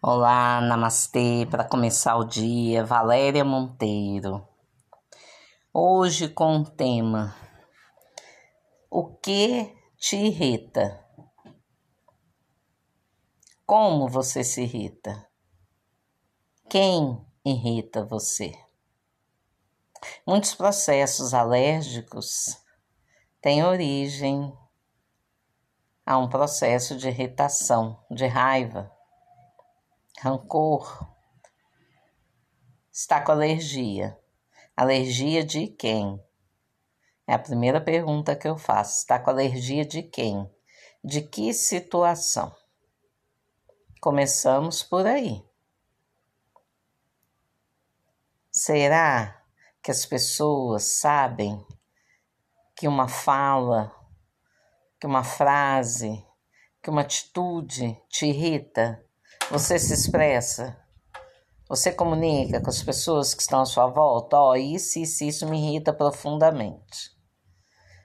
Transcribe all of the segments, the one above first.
Olá, namastê, para começar o dia, Valéria Monteiro. Hoje com o tema O que te irrita? Como você se irrita? Quem irrita você? Muitos processos alérgicos têm origem a um processo de irritação, de raiva rancor. Está com alergia. Alergia de quem? É a primeira pergunta que eu faço. Está com alergia de quem? De que situação? Começamos por aí. Será que as pessoas sabem que uma fala, que uma frase, que uma atitude te irrita? Você se expressa? Você comunica com as pessoas que estão à sua volta? Ó, oh, isso, isso, isso me irrita profundamente.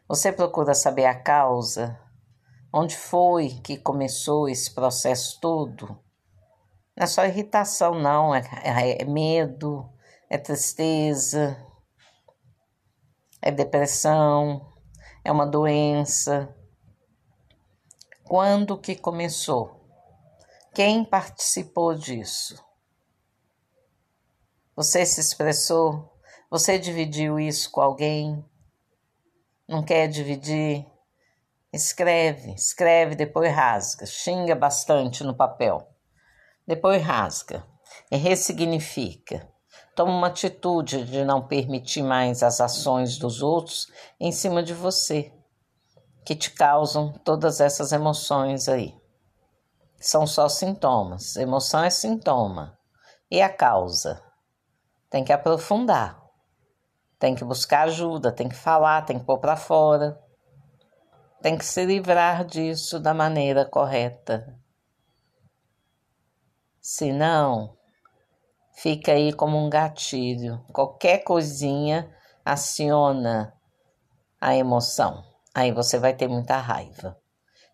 Você procura saber a causa? Onde foi que começou esse processo todo? Não é só irritação, não. É, é, é medo, é tristeza, é depressão, é uma doença. Quando que começou? Quem participou disso? Você se expressou? Você dividiu isso com alguém? Não quer dividir? Escreve, escreve, depois rasga. Xinga bastante no papel. Depois rasga e ressignifica. Toma uma atitude de não permitir mais as ações dos outros em cima de você, que te causam todas essas emoções aí são só sintomas. Emoção é sintoma. E a causa? Tem que aprofundar. Tem que buscar ajuda, tem que falar, tem que pôr para fora. Tem que se livrar disso da maneira correta. Se não, fica aí como um gatilho. Qualquer coisinha aciona a emoção. Aí você vai ter muita raiva.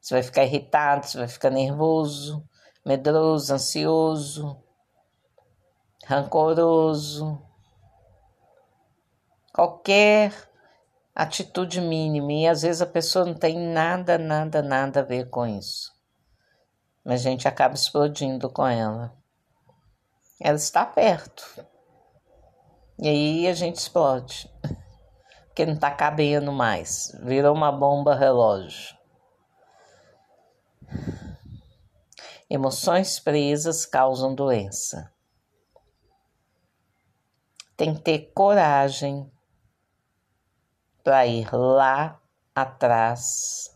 Você vai ficar irritado, você vai ficar nervoso, medroso, ansioso, rancoroso. Qualquer atitude mínima. E às vezes a pessoa não tem nada, nada, nada a ver com isso. Mas a gente acaba explodindo com ela. Ela está perto. E aí a gente explode. Porque não está cabendo mais. Virou uma bomba relógio. Emoções presas causam doença. Tem que ter coragem para ir lá atrás,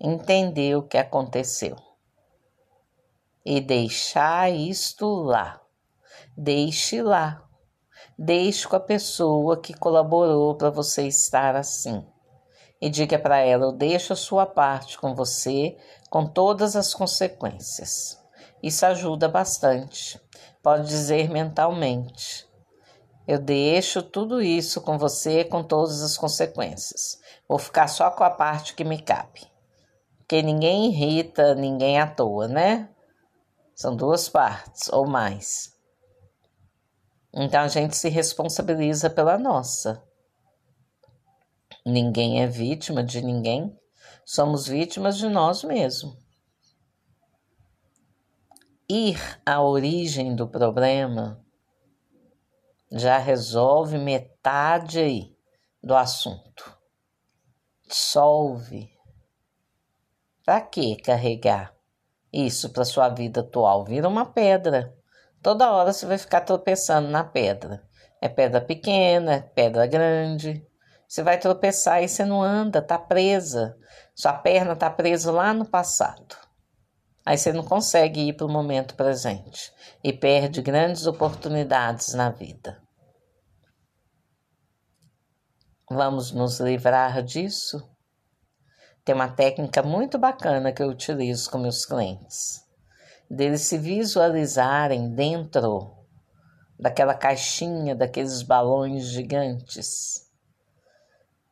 entender o que aconteceu e deixar isto lá. Deixe lá. Deixe com a pessoa que colaborou para você estar assim e diga para ela: Eu deixo a sua parte com você, com todas as consequências. Isso ajuda bastante. Pode dizer mentalmente: Eu deixo tudo isso com você, com todas as consequências. Vou ficar só com a parte que me cabe. Porque ninguém irrita ninguém à toa, né? São duas partes ou mais. Então a gente se responsabiliza pela nossa. Ninguém é vítima de ninguém, somos vítimas de nós mesmos. Ir à origem do problema já resolve metade aí do assunto. Dissolve. Para que carregar isso para sua vida atual? Vira uma pedra. Toda hora você vai ficar tropeçando na pedra. É pedra pequena, é pedra grande. Você vai tropeçar e você não anda, tá presa. Sua perna tá presa lá no passado. Aí você não consegue ir para o momento presente e perde grandes oportunidades na vida. Vamos nos livrar disso? Tem uma técnica muito bacana que eu utilizo com meus clientes. Deles se visualizarem dentro daquela caixinha, daqueles balões gigantes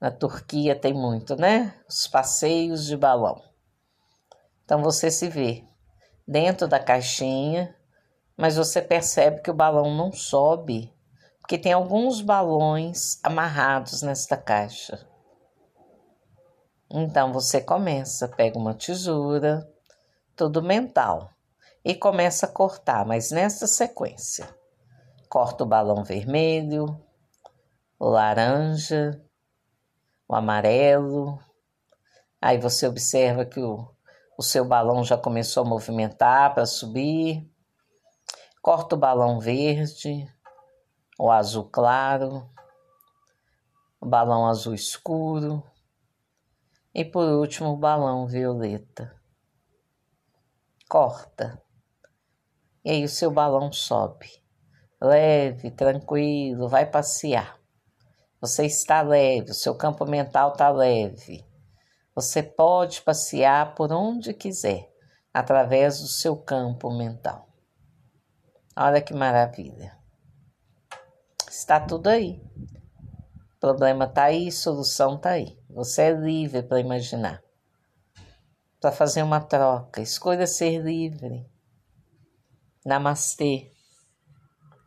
na Turquia tem muito, né? Os passeios de balão. Então você se vê dentro da caixinha, mas você percebe que o balão não sobe, porque tem alguns balões amarrados nesta caixa. Então você começa, pega uma tesoura, tudo mental, e começa a cortar, mas nessa sequência. Corta o balão vermelho, o laranja, o amarelo. Aí você observa que o, o seu balão já começou a movimentar para subir. Corta o balão verde, o azul claro, o balão azul escuro e por último o balão violeta. Corta. E aí o seu balão sobe. Leve, tranquilo, vai passear. Você está leve, o seu campo mental está leve. Você pode passear por onde quiser, através do seu campo mental. Olha que maravilha. Está tudo aí. O problema está aí, solução está aí. Você é livre para imaginar. Para fazer uma troca. Escolha ser livre. Namastê.